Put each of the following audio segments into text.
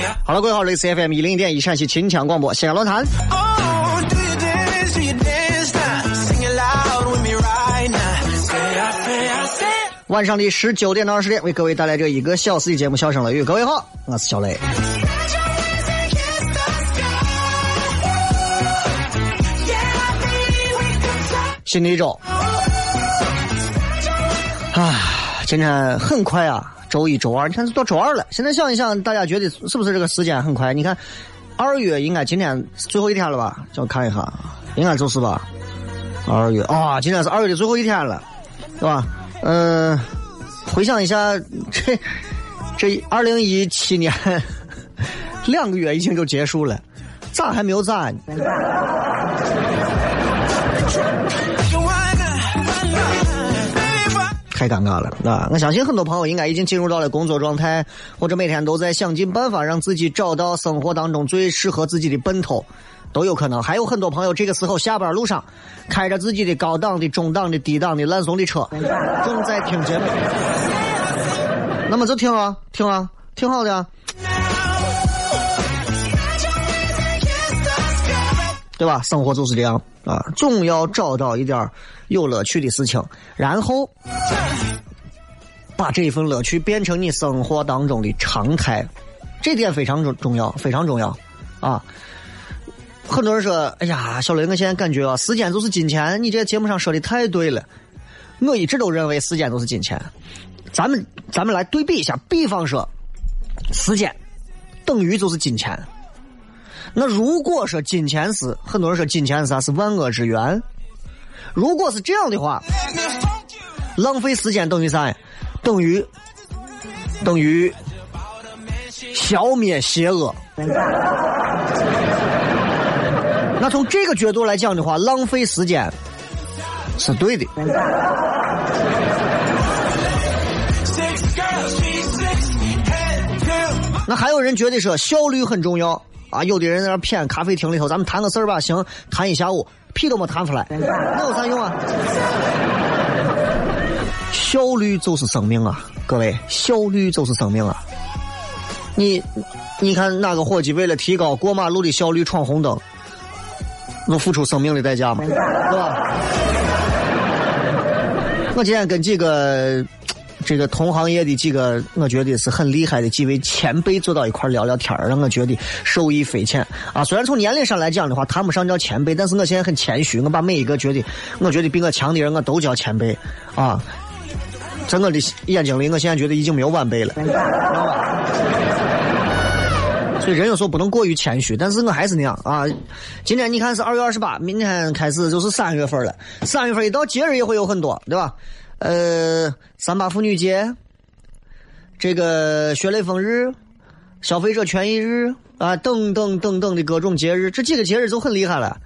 呀！好了，各位好，这里是 FM 一零一点一陕西秦腔广播西安论坛。晚上的十九点到二十点，为各位带来这一个小时的节目《笑声雷雨》。各位好，我是小雷。新的一周，啊，今天很快啊，周一、周二，你看到周二了。现在想一想，大家觉得是不是这个时间很快？你看，二月应该今天最后一天了吧？叫我看一下，应该就是吧。二月啊，今天是二月的最后一天了，对吧？嗯，回想一下，这这二零一七年两个月已经就结束了，咋还没有咋？太尴尬了啊！我相信很多朋友应该已经进入到了工作状态，或者每天都在想尽办法让自己找到生活当中最适合自己的奔头，都有可能。还有很多朋友这个时候下班路上，开着自己的高档的、中档的、低档的烂怂的车，正在听节目。那么就听啊，听啊，挺好的，对吧？生活就是这样啊，总要找到一点有乐趣的事情，然后把这一份乐趣变成你生活当中的常态，这点非常重重要，非常重要啊！很多人说：“哎呀，小雷，我现在感觉啊，时间就是金钱。”你这节目上说的太对了，我一直都认为时间就是金钱。咱们咱们来对比一下，比方说，时间等于就是金钱。那如果说金钱是很多人说金钱是啥？是万恶之源。如果是这样的话，浪费时间等于啥呀？等于等于消灭邪恶。从这个角度来讲的话，浪费时间是对的。那还有人觉得说效率很重要啊，有的人在那谝咖啡厅里头，咱们谈个事儿吧，行，谈一下午，屁都没谈出来，那有啥用啊？效率就是生命啊，各位，效率就是生命啊。你，你看哪个伙计为了提高过马路的效率闯红灯，能付出生命的代价吗？是吧？我今天跟几个。这个同行业的几个，我觉得是很厉害的几位前辈坐到一块聊聊天让我觉得受益匪浅啊。虽然从年龄上来讲的话，谈不上叫前辈，但是我现在很谦虚，我把每一个觉得我觉得比我强的人，我都叫前辈啊。在我的眼睛里，我现在觉得已经没有晚辈了，知道吧？所以人有时候不能过于谦虚，但是我还是那样啊。今天你看是二月二十八，明天开始就是三月份了，三月份一到节日也会有很多，对吧？呃，三八妇女节，这个学雷锋日、消费者权益日啊，等等等等的各种节日，这几个节日就很厉害了。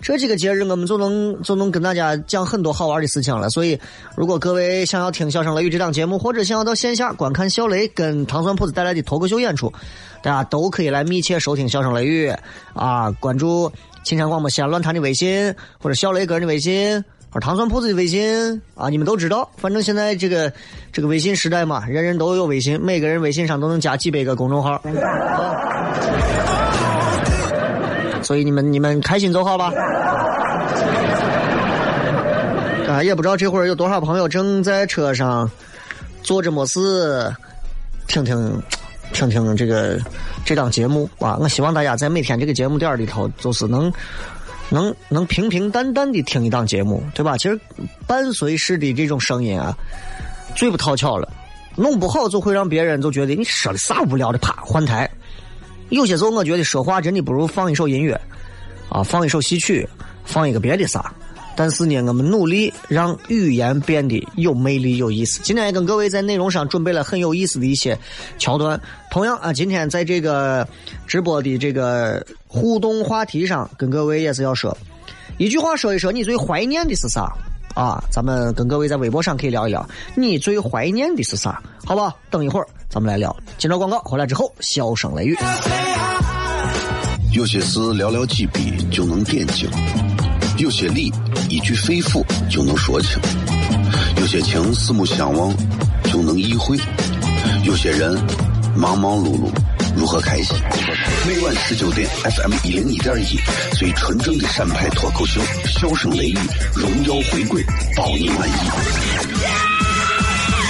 这几个节日，我们就能就能跟大家讲很多好玩的事情了。所以，如果各位想要听《笑声雷雨》这档节目，或者想要到线下观看小雷跟糖酸铺子带来的脱口秀演出，大家都可以来密切收听《笑声雷雨》啊，关注秦腔广播西安论坛的微信，或者小雷个人的微信，或者糖酸铺子的微信啊，你们都知道。反正现在这个这个微信时代嘛，人人都有微信，每个人微信上都能加几百个公众号。所以你们你们开心就好吧。啊，也不知道这会儿有多少朋友正在车上坐着没事，听听听听这个这档节目啊！我希望大家在每天这个节目点里头，就是能能能平平淡淡的听一档节目，对吧？其实伴随式的这种声音啊，最不讨巧了，弄不好就会让别人就觉得你说的啥无聊的，啪换台。有些时候，我觉得说话真的不如放一首音乐，啊，放一首戏曲，放一个别的啥。但是呢，我们努力让语言变得有魅力、有意思。今天也跟各位在内容上准备了很有意思的一些桥段。同样啊，今天在这个直播的这个互动话题上，跟各位也是要说一句话，说一说你最怀念的是啥啊？咱们跟各位在微博上可以聊一聊，你最怀念的是啥？好吧，等一会儿咱们来聊。今朝广告回来之后，笑声雷雨。有些事寥寥几笔就能点睛，有些理一句肺腑就能说清，有些情四目相望就能意会，有些人忙忙碌碌如何开心？每晚十九点，FM 一零一点一，最纯正的陕派脱口秀，笑声雷雨，荣耀回归，保你满意。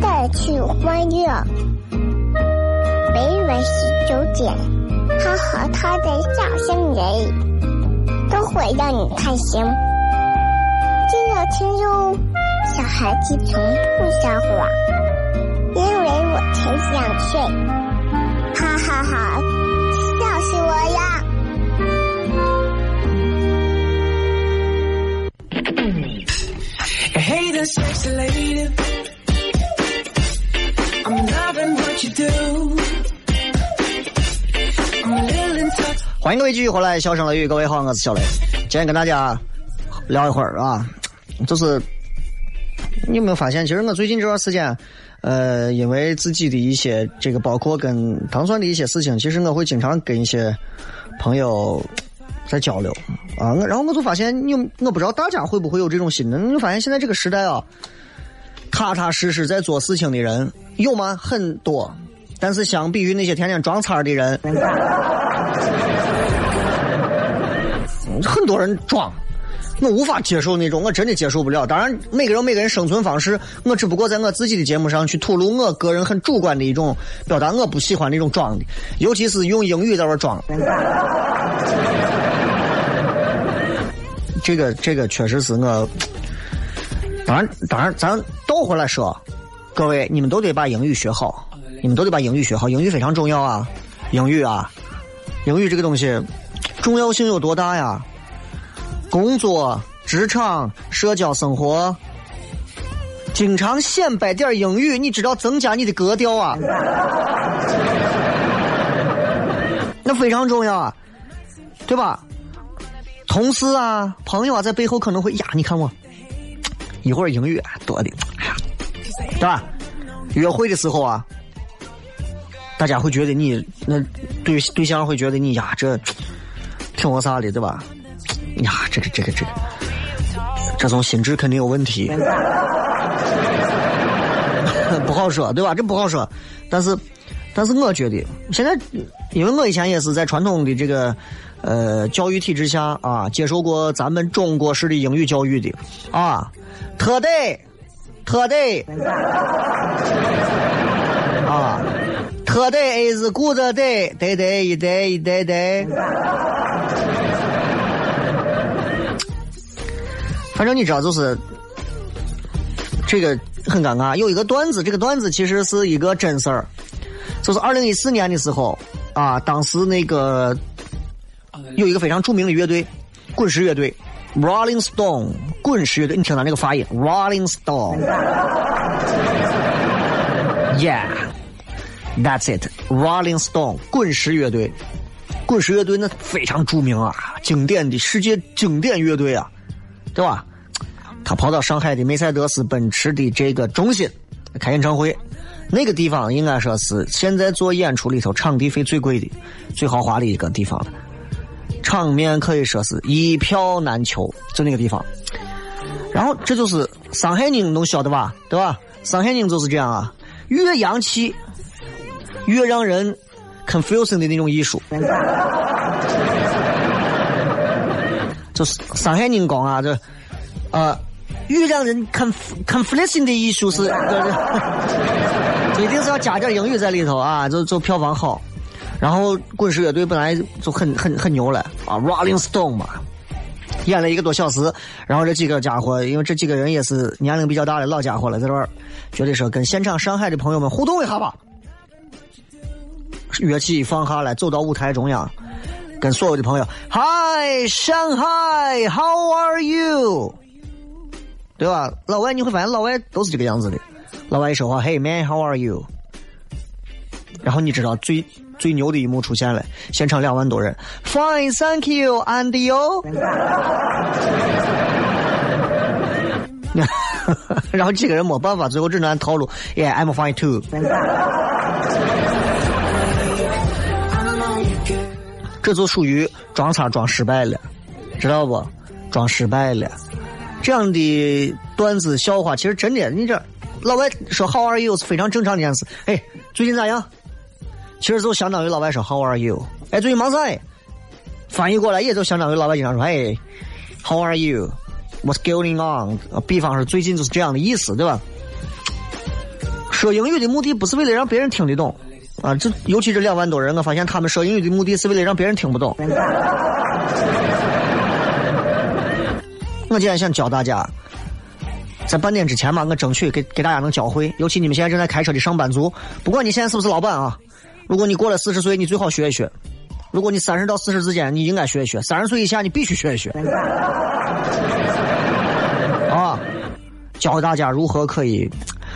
带去欢乐。每晚十九点，他和他的笑声人，都会让你开心。记得听哟，小孩子从不撒谎，因为我才想睡。哈哈哈，笑死我呀！Hey, the sexy lady. 欢迎各位继续回来，笑声雷雨，各位好，我是小雷。今天跟大家聊一会儿啊，就是你有没有发现，其实我最近这段时间，呃，因为自己的一些这个，包括跟糖蒜的一些事情，其实我会经常跟一些朋友在交流啊，然后我就发现，你我不知道大家会不会有这种心呢？你就发现现在这个时代啊，踏踏实实在做事情的人有吗？很多，但是相比于那些天天装叉的人。很多人装，我无法接受那种，我真的接受不了。当然，每个人每个人生存方式，我只不过在我自己的节目上去吐露我个人很主观的一种表达，我不喜欢那种装的，尤其是用英语在那装。这个这个确实是我，当然当然，咱倒回来说，各位你们都得把英语学好，你们都得把英语学好，英语非常重要啊，英语啊，英语这个东西重要性有多大呀？工作、职场、社交生活，经常显摆点英语，你知道增加你的格调啊，那非常重要啊，对吧？同事啊、朋友啊，在背后可能会呀，你看我一会儿英语多的，对吧？约会的时候啊，大家会觉得你那对对象会觉得你呀，这挺我啥的，对吧？呀，这个这个这个，这种心智肯定有问题，不好说，对吧？这不好说，但是，但是我觉得现在，因为我以前也是在传统的这个呃教育体制下啊，接受过咱们中国式的英语教育的啊，特得，特得，啊，Today is good day, day day 一 day 一 day day。反正你知道，就是这个很尴尬。有一个段子，这个段子其实是一个真事儿，就是二零一四年的时候啊，当时那个有一个非常著名的乐队，滚石乐队 （Rolling Stone）。滚石乐队，你听他那个发音，Rolling Stone。Yeah，that's it。Rolling Stone，滚石乐队，滚石乐队那非常著名啊，经典的世界经典乐队啊，对吧？他跑到上海的梅赛德斯奔驰的这个中心开演唱会，那个地方应该说是现在做演出里头场地费最贵的、最豪华的一个地方了，场面可以说是一票难求，就那个地方。然后这就是上海人能晓得吧？对吧？上海人就是这样啊，越洋气，越让人 confusing 的那种艺术。就是上海人讲啊，这呃，越让人 conf confusing 的艺术是，就一定是要加点英语在里头啊，就就票房好。然后滚石乐队本来就很很很牛了啊，Rolling Stone 嘛。演了一个多小时，然后这几个家伙，因为这几个人也是年龄比较大的老家伙了，在这儿，觉得说跟现场上海的朋友们互动一下吧。乐器放下来，走到舞台中央，跟所有的朋友，Hi 上海，How are you？对吧？老外你会发现老外都是这个样子的，老外一说话，Hey man，How are you？然后你知道最。最牛的一幕出现了，现场两万多人。Fine，thank you，and you。然后几个人没办法，最后只能按套路。Yeah，I'm fine too。这就属于装叉装失败了，知道不？装失败了。这样的段子笑话，其实真的，你这老外说 How are you 是非常正常的一件事。哎，最近咋样？其实就相当于老外说 How are you？哎，最近忙啥？翻译过来也就相当于老外经常说哎，How are you？What's going on？比方说最近就是这样的意思，对吧？说英语的目的不是为了让别人听得懂啊，这尤其这两万多人，我发现他们说英语的目的是为了让别人听不懂。我今天想教大家，在半点之前嘛，我争取给给大家能教会，尤其你们现在正在开车的上班族，不管你现在是不是老板啊。如果你过了四十岁，你最好学一学；如果你三十到四十之间，你应该学一学；三十岁以下，你必须学一学。啊，教大家如何可以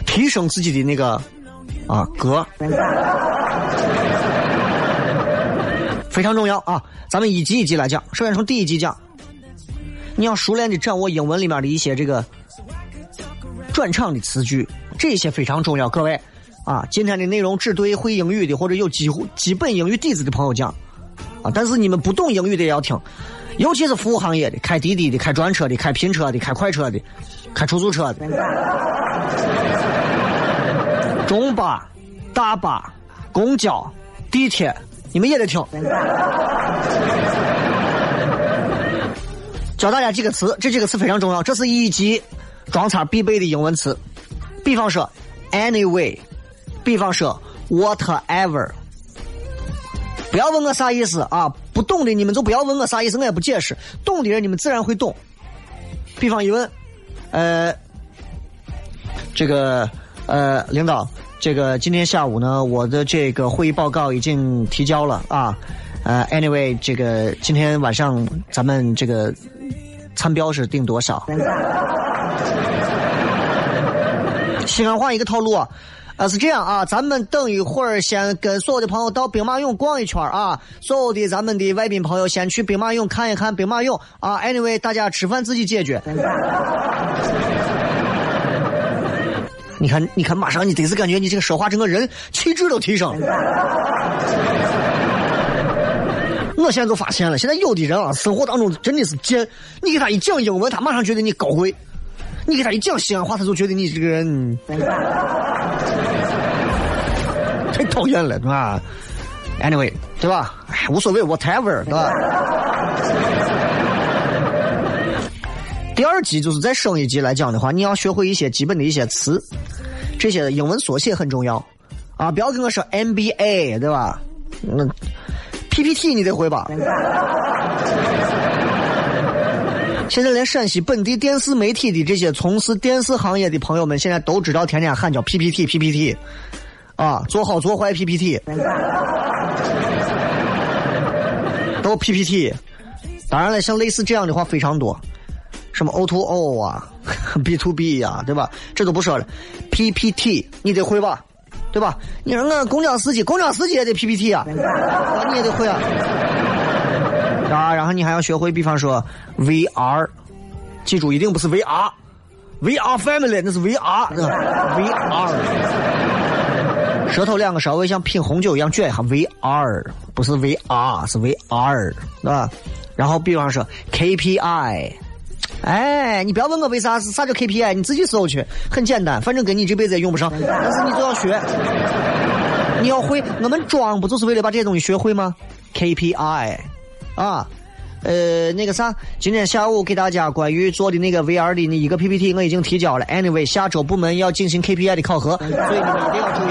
提升自己的那个啊格，非常重要啊！咱们一集一集来讲，首先从第一集讲，你要熟练的掌握英文里面的一些这个转场的词句，这些非常重要，各位。啊，今天的内容只对会英语的或者有基乎基本英语底子的朋友讲，啊，但是你们不懂英语的也要听，尤其是服务行业的，开滴滴的、开专车的、开拼车的、开快车的、开出租车的，中巴、大巴、公交、地铁，你们也得听。教大家几个词，这几个词非常重要，这是一级装叉必备的英文词，比方说，anyway。比方说，whatever，不要问我啥意思啊！不懂的你们就不要问我啥意思，我也不解释。懂的人你们自然会懂。比方一问，呃，这个呃，领导，这个今天下午呢，我的这个会议报告已经提交了啊。呃，anyway，这个今天晚上咱们这个餐标是定多少？西安话一个套路。啊，是这样啊，咱们等一会儿先跟所有的朋友到兵马俑逛一圈啊，所有的咱们的外宾朋友先去兵马俑看一看兵马俑啊。Anyway，大家吃饭自己解决。你看，你看，马上你得是感觉你这个说话整个人气质都提升了。我现在就发现了，现在有的人啊，生活当中真的是贱，你给他一讲英文，他马上觉得你高贵。你给他一讲西安话，他就觉得你这个人 太讨厌了，对吧？Anyway，对吧？哎，无所谓，whatever，对吧？第二级就是再升一级来讲的话，你要学会一些基本的一些词，这些英文缩写很重要啊，不要跟我说 NBA，对吧？那 PPT 你得会吧？现在连陕西本地电视媒体的这些从事电视行业的朋友们，现在都知道天天喊叫 PPT，PPT，啊，做好做坏 PPT，都 PPT。当然了，像类似这样的话非常多，什么 O to O 啊，B to B 呀、对吧？这都不说了，PPT 你得会吧？对吧？你说我公交司机，公交司机也得 PPT 啊，啊你也得会啊。啊，然后你还要学会，比方说 VR，记住一定不是 VR，VR family 那是 VR，VR，舌头两个稍微像品红酒一样卷一下，VR 不是 VR 是 VR，对吧？然后比方说 KPI。哎，你不要问我为啥是啥叫 KPI，你自己搜去，很简单，反正跟你这辈子也用不上，但是你就要学，你要会。我们装不就是为了把这些东西学会吗？KPI，啊，呃，那个啥，今天下午给大家关于做的那个 VR 的那一个 PPT 我已经提交了。Anyway，下周部门要进行 KPI 的考核，所以你们一定要注意。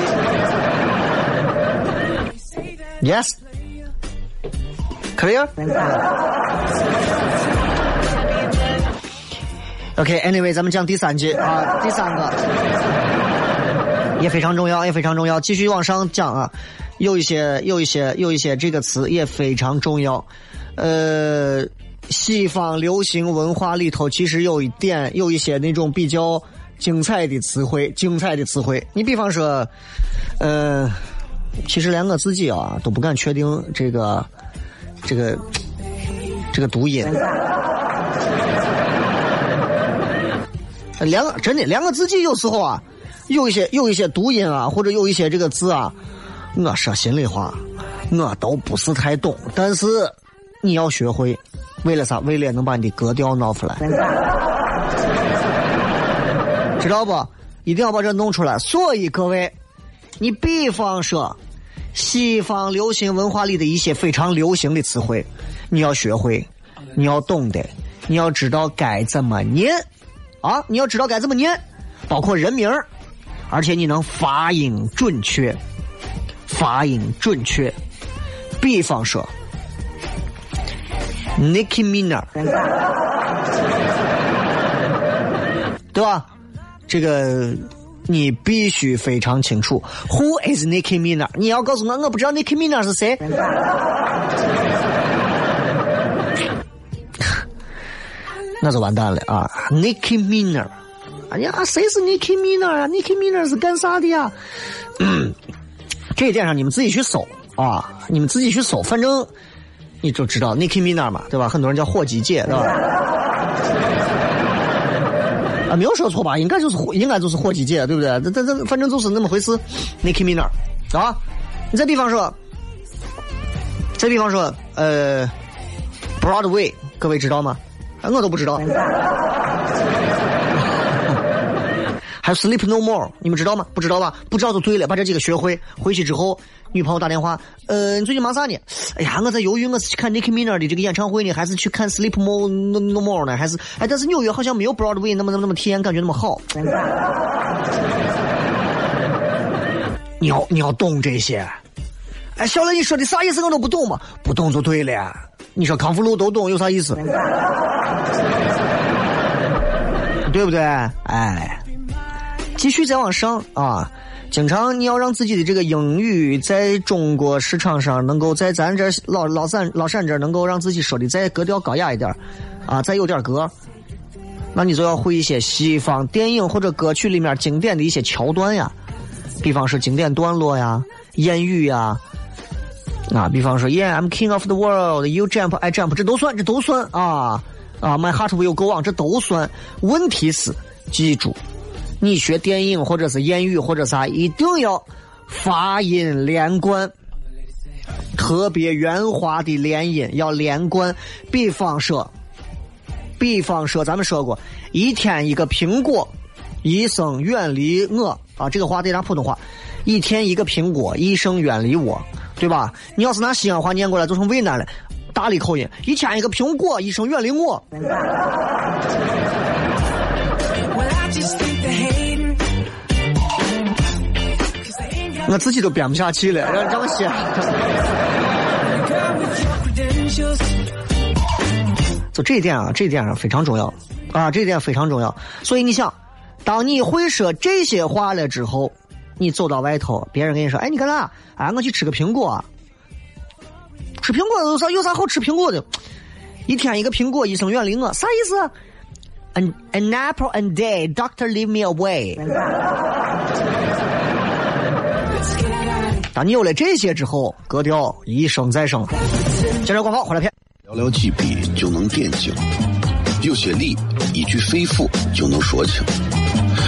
Yes，clear。OK，Anyway，、咱们讲第三句啊，第三个也非常重要，也非常重要。继续往上讲啊，有一些有一些有一些这个词也非常重要。呃，西方流行文化里头其实有一点有一些那种比较精彩的词汇，精彩的词汇。你比方说，呃，其实连我自己啊都不敢确定这个这个这个读音。连个真的连我自己有时候啊，有一些有一些读音啊，或者有一些这个字啊，我说心里话，我都不是太懂。但是你要学会，为了啥？为了能把你的格调闹出来，知道不？一定要把这弄出来。所以各位，你比方说西方流行文化里的一些非常流行的词汇，你要学会，你要懂得，你要知道该怎么念。啊，你要知道该怎么念，包括人名而且你能发音准确，发音准确。比方说，Nicki m i n a 对吧？这个你必须非常清楚。Who is Nicki m i n a 你要告诉我，我不知道 Nicki m i n a 是谁。那就完蛋了啊！Nicki Minaj，哎呀，谁是 Nicki Minaj 啊？Nicki Minaj 是干啥的呀？嗯，这一点上你们自己去搜啊，你们自己去搜，反正你就知道 Nicki Minaj 嘛，对吧？很多人叫火鸡姐，对吧？啊，没有说错吧？应该就是应该就是火鸡姐，对不对？这这这，反正就是那么回事。Nicki Minaj 啊，你再比方说，再比方说，呃，Broadway，各位知道吗？我都不知道。还有 Sleep No More，你们知道吗？不知道吧？不知道就对了，把这几个学会。回去之后，女朋友打电话，呃，你最近忙啥呢？哎呀，我在犹豫，我是去看 Nicki Minaj 的这个演唱会呢，还是去看 Sleep No No More 呢？还是哎，但是纽约好像没有 Broadway 那么那么那么体验感觉那么好。你要你要懂这些。哎，小雷，你说的啥意思？我都不懂嘛，不懂就对了。你说康复路都懂有啥意思？对不对？哎，继续再往上啊！经常你要让自己的这个英语在中国市场上能够在咱这老老陕老陕这能够让自己说的再格调高雅一点啊，再有点格，那你就要会一些西方电影或者歌曲里面经典的一些桥段呀，比方说经典段落呀、谚语呀。啊，比方说，Yeah，I'm king of the world，You jump，I jump，这都算，这都算啊啊，My heart will go on，这都算。问题是，记住，你学电影或者是谚语或者啥，一定要发音连贯，特别圆滑的连音要连贯。比方说，比方说，咱们说过，一天一个苹果，一生远离我啊，这个话得拿普通话，一天一个苹果，一生远离我。对吧？你要是拿西安话念过来，就成渭南了。大理口音，一天一个苹果，一生远离我。我自己都编不下去了，让让我写。就这一点啊，这一点上非常重要啊，这一点非常重要。所以你想，当你会说这些话了之后，你走到外头，别人跟你说：“哎，你干啥？哎，我去吃个苹果啊。吃苹果有啥有啥好吃苹果的？一天一个苹果，医生远离我，啥意思？An an apple a day, doctor leave me away。当你有了这些之后，格调一升再升。接着广告，回来片。寥寥几笔就能点睛，有些理一句肺腑就能说清，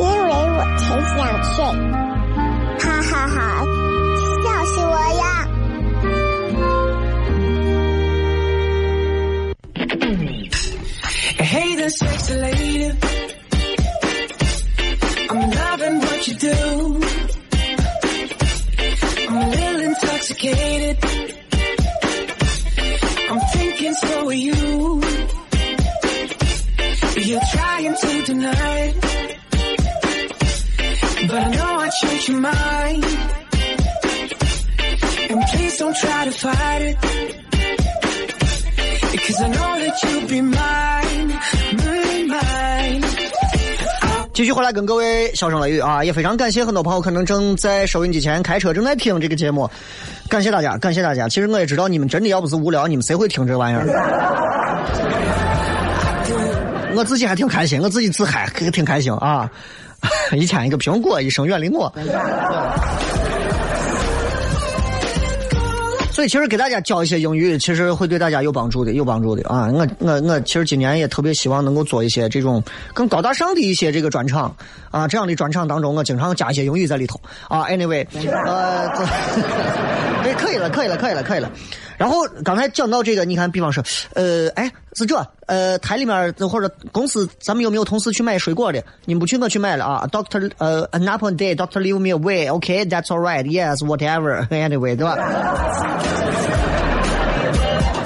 因为我才想睡。哈哈哈，笑死我呀！Hey, there, sexy lady. I'm loving what you do. I'm a little intoxicated. I'm thinking so are you. Try to fight it. Because in order to be mine, mine, mine. 继续回来跟各位笑声雷雨啊，也非常感谢很多朋友可能正在收音机前开车正在听这个节目，感谢大家，感谢大家。其实我也知道你们真的要不是无聊，你们谁会听这玩意儿？我自己还挺开心，我自己自嗨，挺开心啊！一天一个苹果，一生远离我。所以其实给大家教一些英语，其实会对大家有帮助的，有帮助的啊！我我我其实今年也特别希望能够做一些这种更高大上的一些这个专场啊，这样的专场当中，我经常加一些英语在里头啊。Anyway，呃，这哎，可以了，可以了，可以了，可以了。然后刚才讲到这个，你看，比方说，呃，哎，是这，呃，台里面或者公司，咱们有没有同事去买水果的？你们不去，我去买了啊。Doctor，呃，an apple a day，Doctor leave me away，OK，that's、all right，yes，whatever，anyway，对吧？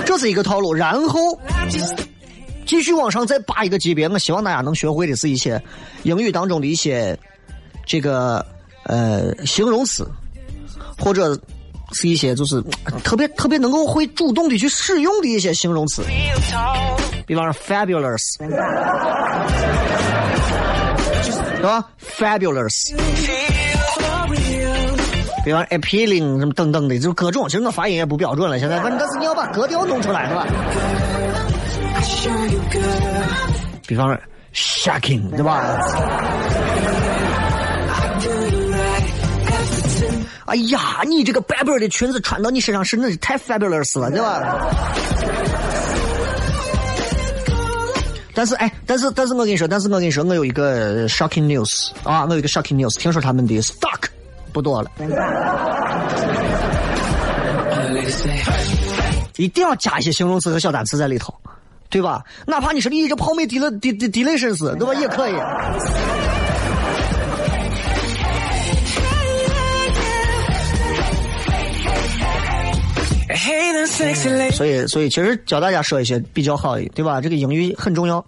这是一个套路，然后继续往上再拔一个级别。我希望大家能学会的是一些英语当中的一些这个呃形容词，或者是一些就是呃特别特别能够会主动的去使用的一些形容词，比方说 fabulous，对 吧？fabulous。比方 appealing 什么等等的，就是各种。其实我发音也不标准了，现在，反正但是你要把格调弄出来，是吧？比方说 shocking，对吧？哎呀，你这个白白的裙子穿到你身上是那是太 fabulous 了，对吧？但是哎，但是但是我跟你说，但是我跟你说，我有一个 shocking news 啊，我有一个 shocking news，听说他们的 stock 不多了，一定要加一些形容词和小单词在里头，对吧？哪怕你说你这泡妹 del del del delicious，对吧？也可以。所以，所以其实教大家说一些比较好的，对吧？这个英语很重要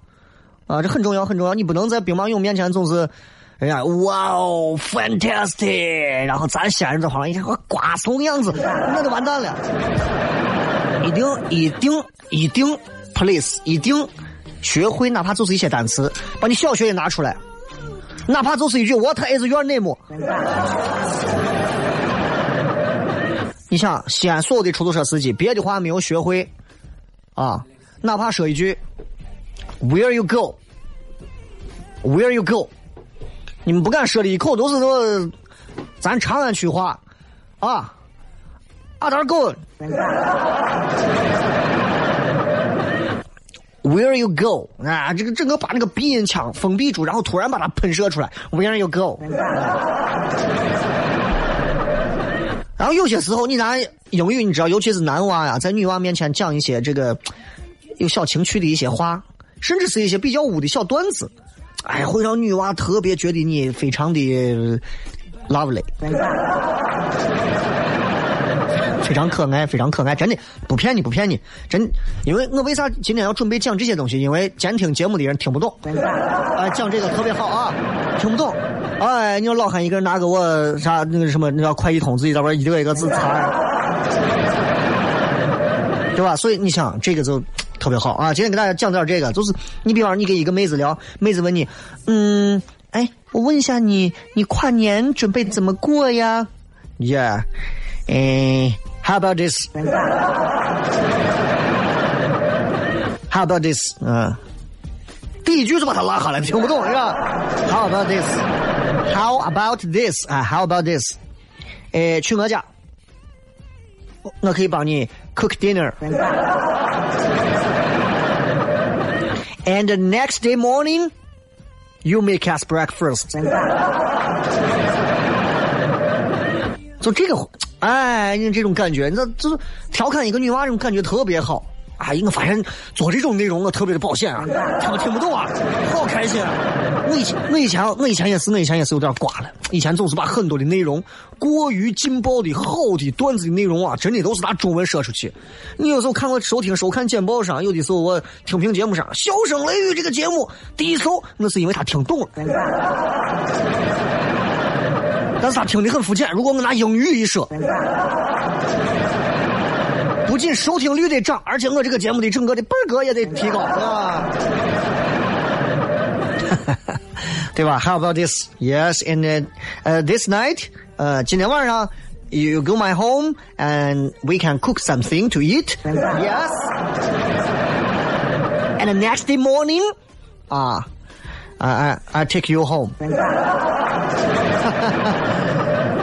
啊，这很重要，很重要。你不能在兵马俑面前总是，人家哇哦，fantastic，然后咱西安人在旁边一看我瓜怂样子，那就完蛋了。一定，一定，一定，please，一定学会，哪怕就是一些单词，把你小学也拿出来。哪怕就是一句 What is your name？你想，西安所有的出租车司机，别的话没有学会啊，哪怕说一句 Where you go？Where you go？你们不敢说的一口都是说咱长安区话啊。阿达 go。Where you go？啊，这个整个把那个鼻音腔封闭住，然后突然把它喷射出来。Where you go？然后有些时候你拿英语，你知道，尤其是男娃呀，在女娃面前讲一些这个有小情趣的一些话，甚至是一些比较污的小段子，哎，会让女娃特别觉得你非常的 lovely。非常可爱，非常可爱，真的不骗你，不骗你，真。因为我为啥今天要准备讲这些东西？因为监听节目的人听不懂，哎，讲这个特别好啊，听不懂。哎，你说老汉一个人拿给我啥那个什么那叫快译通，自己在边一个一个字查，对吧？所以你想这个就特别好啊。今天给大家讲点这个，就是你比方你跟一个妹子聊，妹子问你，嗯，哎，我问一下你，你跨年准备怎么过呀？Yeah，嗯。How about this? How about this? 嗯，第一句就把他拉下来，听不懂是吧？How about this? How about this? 啊，How about this? 诶，去我家，我可以帮你 cook dinner. And the next day morning, you make us breakfast. 就这个。 哎，你这种感觉，那就是调侃一个女娃，这种感觉特别好。哎，我发现做这种内容我特别的保险啊，听不听不懂啊，好开心啊！我以前我以前我以前也是我以前也是有点瓜了，以前总是把很多的内容过于劲爆的好的段子的内容啊，真的都是拿中文说出去。你有时候看我收听收看简报上，有的时候我听评节目上，笑声雷雨这个节目第一首，那是因为他听懂了。但是他听的很肤浅。如果我拿英语一说，不仅收听率得涨，而且我这个节目的整个的本格也得提高，啊，对吧？How about this? Yes, and uh, this night, 呃，今天晚上，you go my home and we can cook something to eat. Yes. And next day morning, 啊。I I I take you home，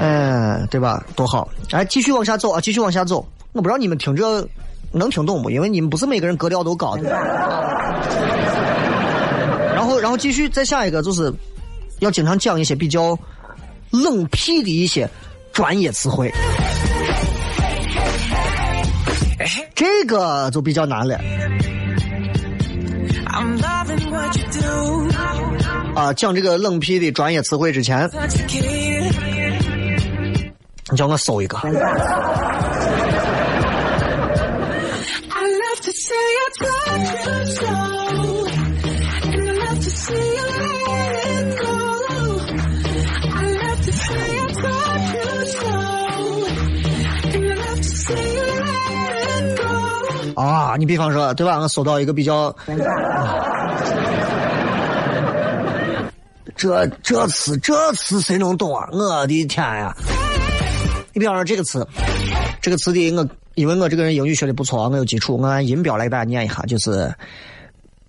嗯，对吧？多好！哎，继续往下走啊，继续往下走。我不知道你们听着能听懂不？因为你们不是每个人格调都高的。然后，然后继续再下一个，就是要经常讲一些比较冷僻的一些专业词汇。这个就比较难了。啊，讲这个冷僻的专业词汇之前，你叫我搜一个。啊，你比方说，对吧？我搜到一个比较。这这词这词谁能懂啊？我的天呀！你比方说这个词，这个词的我，因为我这个人英语学的不错，我有基础，我按音标来给大家念一下，就是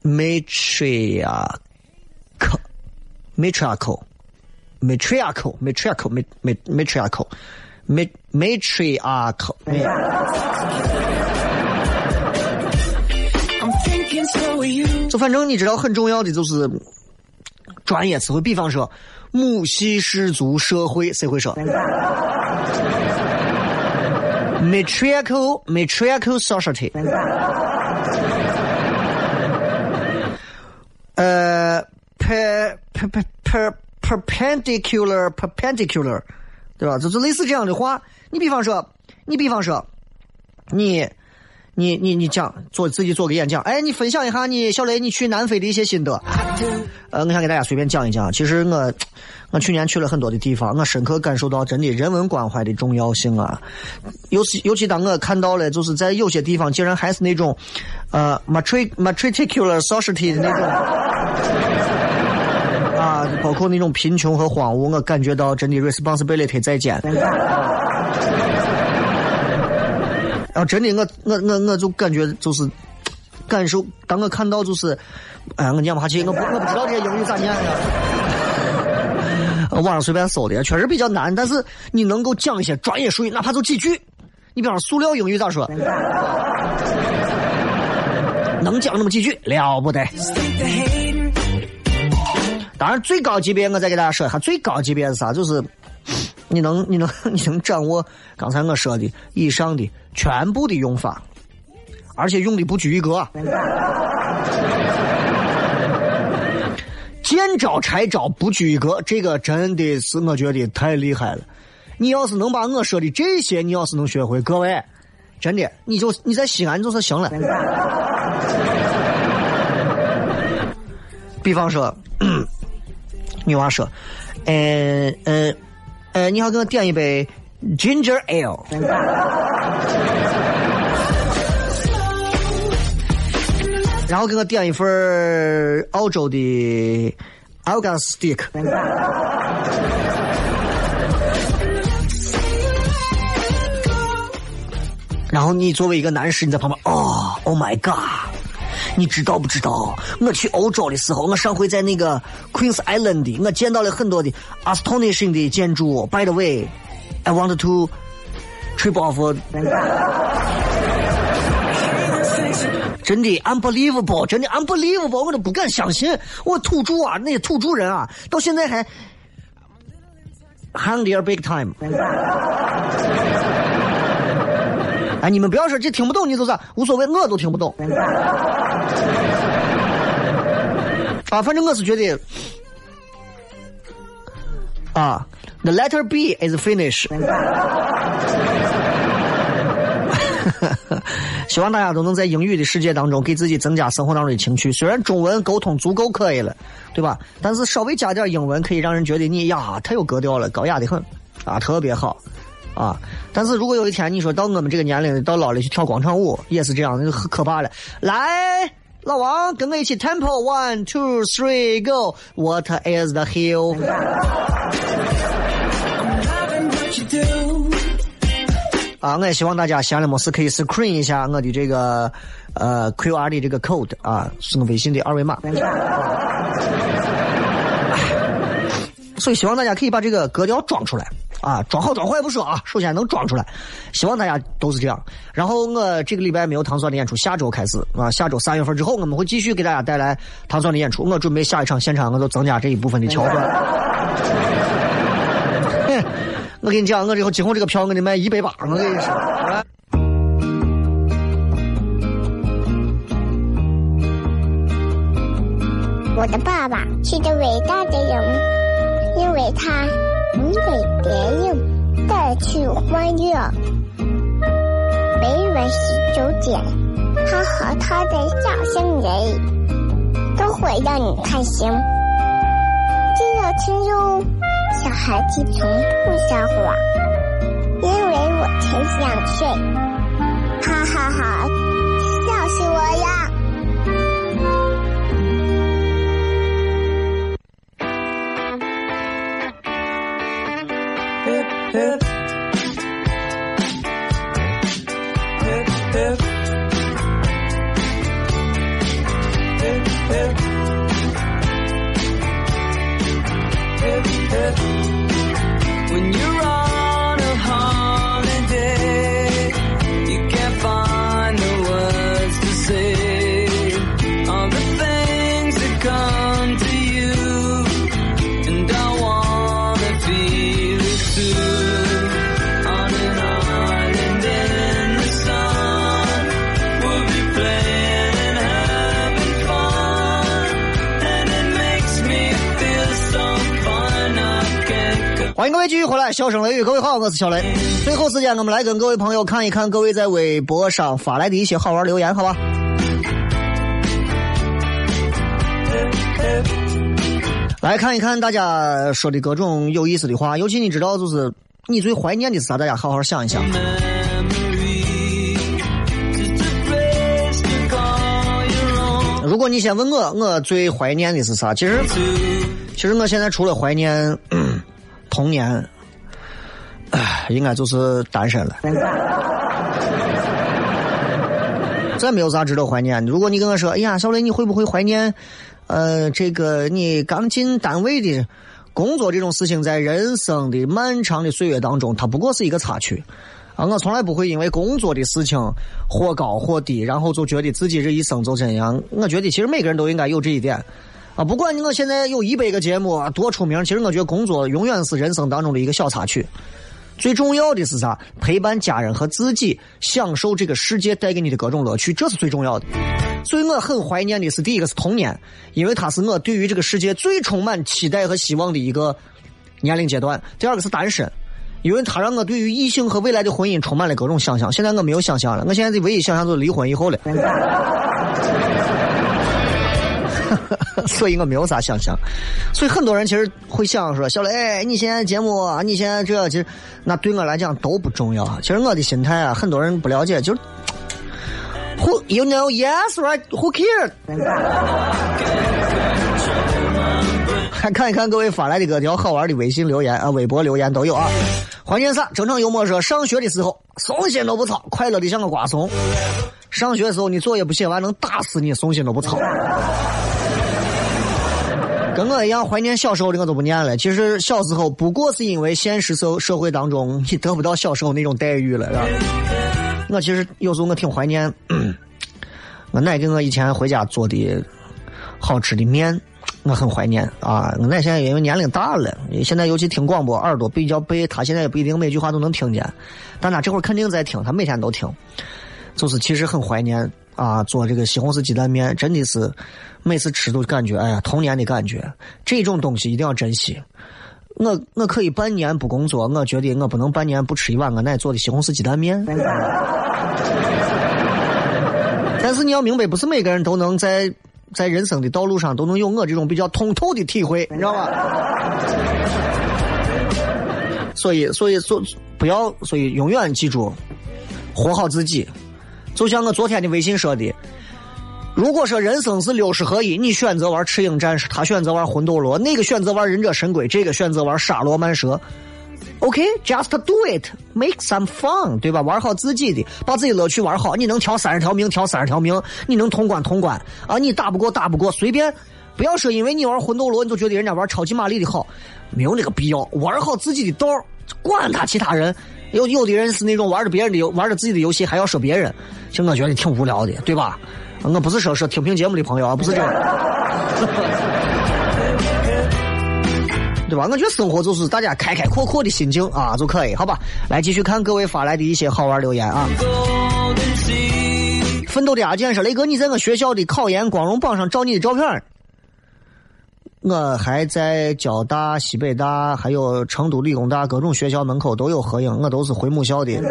matriarchal，matriarchal，matriarchal，matriarchal，matriarchal，matriarchal。就反正你知道很重要的就是。专业词汇，比方说母系氏族社会，谁会说？matriarchal matriarchal society。呃，per per per per perpendicular perpendicular，对吧？就是类似这样的话。你比方说，你比方说，你。你你你讲做自己做个演讲，哎，你分享一下你小雷你去南非的一些心得。呃，我想给大家随便讲一讲。其实我我去年去了很多的地方，我深刻感受到真的人文关怀的重要性啊。尤其尤其当我看到了，就是在有些地方竟然还是那种呃 matri matricular society 的那种。啊，包括那种贫穷和荒芜，我感觉到真的 responsibility 在肩。啊，真的，我我我我就感觉就是感受，当我看到就是，哎，我念不下去，我不我不知道这些英语咋念的。网上随便搜的，确实比较难，但是你能够讲一些专业术语，哪怕就几句。你比方说塑料英语咋说？能讲那么几句，了不得。当然，最高级别我再给大家说一下，最高级别是啥？就是你能你能 你能掌握刚才我说的以上的全部的用法，而且用的不拘一格。见招拆招，不拘一格，这个真的是我觉得太厉害了。你要是能把我说的这些，你要是能学会，各位，真的，你就你在西安就是行了。比方说，女娃说，呃呃呃，你好，给我点一杯 ginger ale。然后给我点一份澳洲的 Alga Stick。然后你作为一个男士，你在旁边，哦，Oh my God！你知道不知道？我去欧洲的时候，我上回在那个 Queen's Island，我见到了很多的 astonishing 的建筑。By the way，I want to trip off。真的 unbelievable，真的 unbelievable，我都不敢相信。我土著啊，那些土著人啊，到现在还 hang their big time。哎，你们不要说这听不懂，你就是无所谓，我都听不懂。啊，反正我是觉得，啊，the letter B is finished。希望大家都能在英语的世界当中给自己增加生活当中的情趣。虽然中文沟通足够可以了，对吧？但是稍微加点英文，可以让人觉得你呀太有格调了，高雅的很，啊，特别好。啊！但是如果有一天你说到我们这个年龄到老了去跳广场舞，也是这样的，可可怕了。来，老王跟我一起 tempo one two three go。What is the hill？啊，我也希望大家闲了没事可以 screen 一下我的这个呃 QR 的这个 code 啊，是我微信的二维码。所以希望大家可以把这个格调装出来啊，装好装坏不说啊，首先能装出来。希望大家都是这样。然后我这个礼拜没有糖蒜的演出，下周开始啊，下周三月份之后我们会继续给大家带来糖蒜的演出。我准备下一场现场我就增加这一部分的桥段。我跟你讲，我以后今后这个票我得卖一百八，我跟你说。我的爸爸是个伟大的人，因为他能给别人带去欢乐。每晚十九点，他和他的笑声人，都会让你开心。记得听哟，小孩子从不撒谎，因为我才想睡。哈哈哈，笑死我了！欢迎各位继续回来，笑声雷雨，各位好，我是小雷。最后时间，我们来跟各位朋友看一看各位在微博上发来的一些好玩留言，好吧？来看一看大家说的各种有意思的话，尤其你知道，就是你最怀念的是啥？大家好好想一想。如果你先问我，我最怀念的是啥？其实，其实我现在除了怀念童年，唉，应该就是单身了。再没有啥值得怀念。如果你跟我说，哎呀，小雷，你会不会怀念？呃，这个你刚进单位的工作这种事情，在人生的漫长的岁月当中，它不过是一个插曲。啊，我从来不会因为工作的事情或高或低，然后就觉得自己这一生就这样。我觉得其实每个人都应该有这一点。啊，不管你我现在有一百个节目多出名，其实我觉得工作永远是人生当中的一个小插曲。最重要的是啥？陪伴家人和自己，享受这个世界带给你的各种乐趣，这是最重要的。所以我很怀念的是第一个是童年，因为它是我对于这个世界最充满期待和希望的一个年龄阶段。第二个是单身，因为它让我对于异性和未来的婚姻充满了各种想象。现在我没有想象了，我现在唯一想象就是离婚以后了。所以我没有啥想象，所以很多人其实会想说：“小雷，你现在节目，你现在这其实那对我来讲都不重要。其实我的心态啊，很多人不了解，就是 Who you know? Yes, right? Who cares？看看一看各位发来的各条好玩的微信留言啊、微博留言都有啊。怀念啥？正常幽默说，上学的时候松心都不操，快乐的像个瓜怂。上学的时候你作业不写完，能打死你，松心都不操。跟我一样怀念小时候的我都不念了。其实小时候不过是因为现实社社会当中你得不到小时候那种待遇了，我其实有时候我挺怀念我奶给我以前回家做的好吃的面，我很怀念啊。我奶现在因为年龄大了，现在尤其听广播耳朵比较背，她现在也不一定每句话都能听见，但她这会儿肯定在听，她每天都听，就是其实很怀念啊，做这个西红柿鸡蛋面，真的是。每次吃都感觉，哎呀，童年的感觉。这种东西一定要珍惜。我我可以半年不工作，我觉得我不能半年不吃一碗我奶做的西红柿鸡蛋面。但是你要明白，不是每个人都能在在人生的道路上都能有我这种比较通透的体会，你知道吧？所以，所以，所不要，所以永远记住，活好自己。就像我昨天的微信说的。如果说人生是六十合一，你选择玩赤影战士，他选择玩魂斗罗，那个选择玩忍者神龟，这个选择玩沙罗曼蛇。OK，just do it，make some fun，对吧？玩好自己的，把自己乐趣玩好。你能调三十条命，调三十条命；你能通关，通关。啊，你打不过，打不过，随便。不要说因为你玩魂斗罗，你就觉得人家玩超级玛丽的好，没有那个必要。玩好自己的道管他其他人。有有的人是那种玩着别人的游，玩着自己的游戏还要说别人，其实我觉得挺无聊的，对吧？我不是说说听评节目的朋友啊，不是这样，对吧？我觉得生活就是大家开开阔阔的心境啊就可以，好吧？来继续看各位发来的一些好玩留言啊。奋斗的阿健说：“雷哥，你在我学校的考研光荣榜上照你的照片。”我还在交大、西北大，还有成都理工大各种学校门口都有合影，我都是回母校的。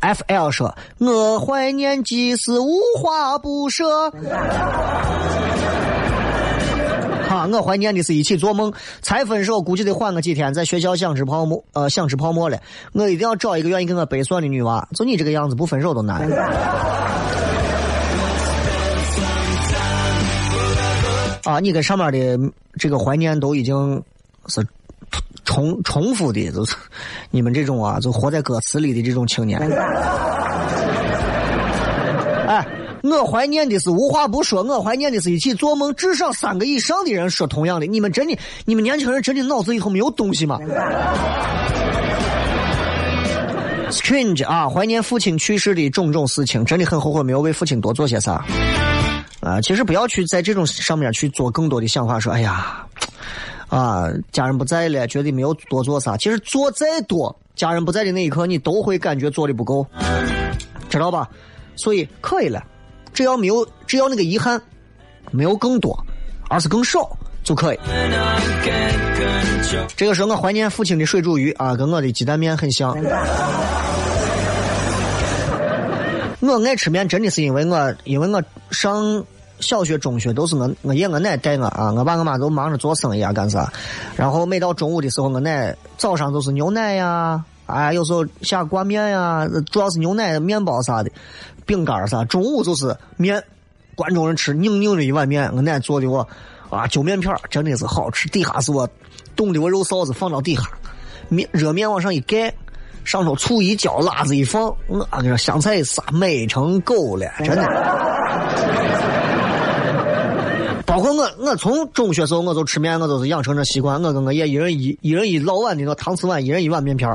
F L 说：“我怀念即是无话不说。”哈，我怀念的是一起做梦。才分手，估计得缓个几天，在学校想吃泡沫，呃，想吃泡沫了。我一定要找一个愿意跟我背酸的女娃。就你这个样子，不分手都难。啊，你跟上面的这个怀念都已经是。重重复的，就是 你们这种啊，就活在歌词里的这种青年。哎，我怀念的是无话不说，我怀念的是一起做梦，至少三个以上的人说同样的。你们真的，你们年轻人真的脑子里头没有东西吗？Strange 啊，怀念父亲去世的种种事情，真的很后悔没有为父亲多做些啥。啊，其实不要去在这种上面去做更多的想法，说哎呀。啊，家人不在了，觉得没有多做啥。其实做再多，家人不在的那一刻，你都会感觉做的不够，知道吧？所以可以了，只要没有，只要那个遗憾没有更多，而是更少就可以。这个时候我怀念父亲的水煮鱼啊，跟我的鸡蛋面很像。我爱吃面，真的是因为我，因为我上。小学、中学都是我我爷我奶带我啊，我爸我妈都忙着做生意啊，干啥？然后每到中午的时候，我奶早上都是牛奶呀，哎，有时候下挂面呀，主要是牛奶、面包啥的，饼干啥。中午就是面，关中人吃拧拧的一碗面，我奶做的我啊揪面片真的是好吃，底下是我冻的我肉臊子放到底下，面热面往上一盖，上头醋一浇，辣子一放，我跟你说香菜一撒，美成狗了，真的。我，我从中学时候我就吃面，我都是养成这习惯。我跟我爷一人一一人一老碗的那搪瓷碗，一人一碗面片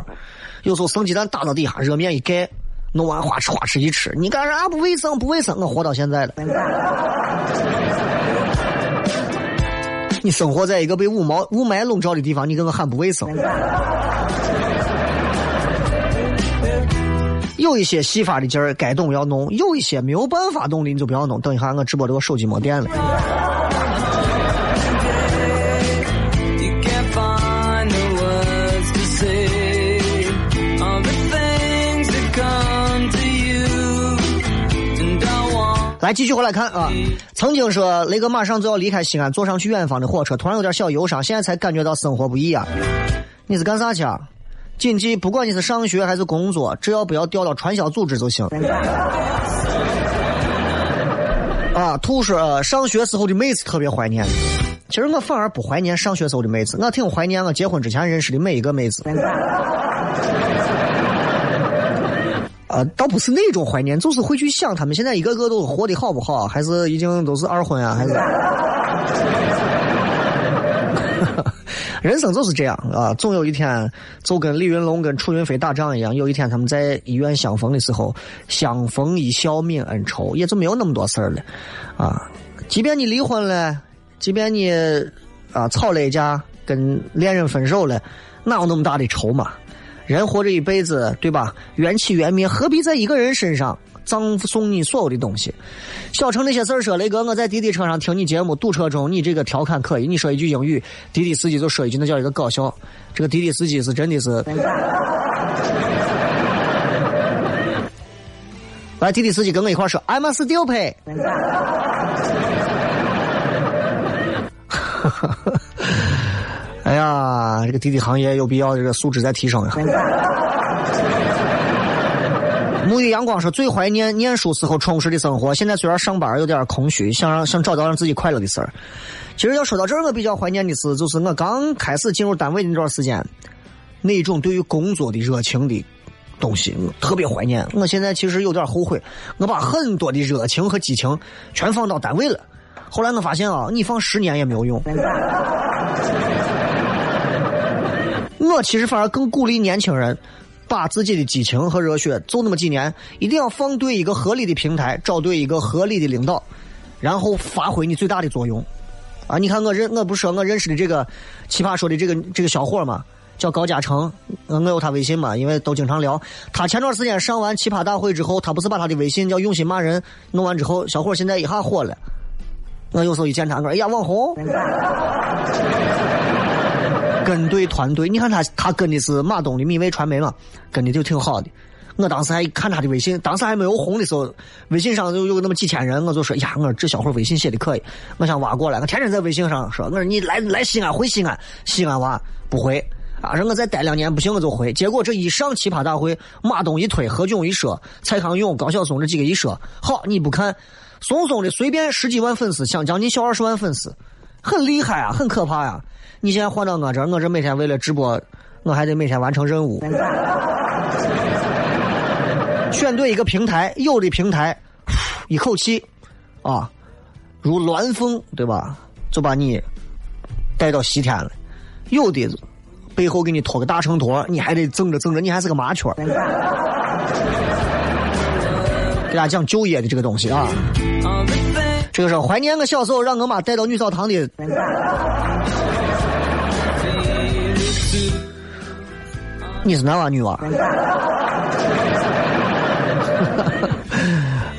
有时候生鸡蛋打到底下，热面一盖，弄完花吃花吃一吃。你干啥不卫生？不卫生！我活到现在了。你生活在一个被雾霾雾霾笼罩的地方，你跟我喊不卫生？有一些细法的劲儿，该动要弄；有一些没有办法动的，你就不要弄。等一下，我直播这个手机没电了。来，继续回来看啊！曾经说雷哥马上就要离开西安，坐上去远方的火车，突然有点小忧伤，现在才感觉到生活不易啊！你是干啥去啊？谨记，不管你是上学还是工作，只要不要掉到传销组织就行。啊，兔说呃上学时候的妹子特别怀念。其实我反而不怀念上学时候的妹子，我挺怀念我结婚之前认识的每一个妹子。啊，倒不是那种怀念，就是会去想他们现在一个个都活得好不好，还是已经都是二婚啊，还是？人生就是这样啊，总有一天就跟李云龙跟楚云飞打仗一样，有一天他们在医院相逢的时候，相逢一笑泯恩仇，也就没有那么多事儿了啊。即便你离婚了，即便你啊吵了一架，跟恋人分手了，哪有那么大的仇嘛？人活着一辈子，对吧？缘起缘灭，何必在一个人身上葬送你所有的东西？小程那些事儿说，雷哥，我在滴滴车上听你节目，堵车中你这个调侃可以，你说一句英语，滴滴司机就说一句，那叫一个搞笑。这个滴滴司机是真的是，来，滴滴司机跟我一块儿说，I'm a stupid。哎呀，这个滴滴行业有必要这个素质再提升一下。沐浴阳光说最怀念念书时候充实的生活，现在虽然上班有点空虚，想让想找到让自己快乐的事儿。其实要说到这儿，我比较怀念的是，就是我刚开始进入单位的那段时间，那种对于工作的热情的东西，我特别怀念。我现在其实有点后悔，我把很多的热情和激情全放到单位了。后来我发现啊，你放十年也没有用。我其实反而更鼓励年轻人，把自己的激情和热血，就那么几年，一定要放对一个合理的平台，找对一个合理的领导，然后发挥你最大的作用。啊，你看我认我不是说我认识的这个奇葩说的这个这个小伙嘛，叫高嘉诚，我有他微信嘛，因为都经常聊。他前段时间上完奇葩大会之后，他不是把他的微信叫用心骂人弄完之后，小伙现在一下火了。我有时候一见他，我说哎呀网红。跟对团队，你看他他跟的是马东的米味传媒嘛，跟的就挺好的。我当时还看他的微信，当时还没有红的时候，微信上就有那么几千人，我就说呀，我这小伙微信写的可以，我想挖过来。我天天在微信上说，我说你来来西安回西安，西安娃不回啊，让我再待两年不行我就回。结果这一上奇葩大会，马东一推，何炅一说，蔡康永、高晓松这几个一说，好你不看，松松的随便十几万粉丝，想将近小二十万粉丝，很厉害啊，很可怕呀、你现在换到我这，我这每天为了直播，我还得每天完成任务。选对一个平台，有的平台一口气啊，如鸾凤，对吧？就把你带到西天了。有的背后给你拖个大秤砣，你还得挣着挣着，你还是个麻雀。给大家讲就业的这个东西啊，这个是怀念我小时候让我妈带到女澡堂的。你是男娃女娃？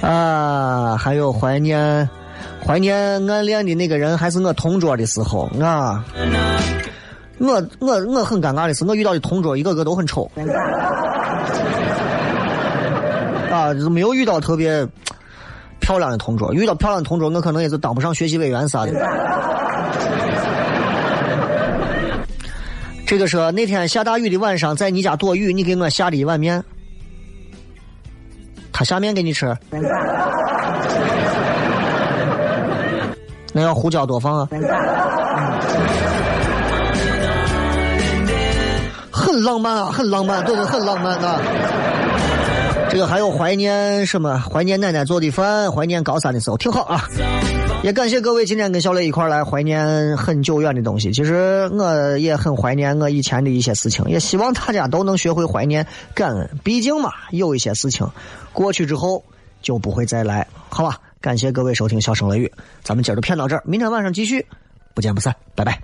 啊，还有怀念怀念暗恋的那个人，还是我同桌的时候啊。我我我很尴尬的是，我遇到的同桌一个个都很丑。啊，就是没有遇到特别漂亮的同桌，遇到漂亮的同桌，我可能也是当不上学习委员啥的。这个说那天下大雨的晚上，在你家躲雨，你给我下的一碗面，他下面给你吃。那要胡椒多放啊。很浪漫啊，很浪漫，对对，很浪漫啊。这个还有怀念什么？怀念奶奶做的饭，怀念高三的时候，挺好啊。也感谢各位今天跟小磊一块来怀念很久远的东西。其实我也很怀念我以前的一些事情，也希望大家都能学会怀念感恩。毕竟嘛，有一些事情过去之后就不会再来，好吧？感谢各位收听《笑声雷雨》，咱们今儿就骗到这儿，明天晚上继续，不见不散，拜拜。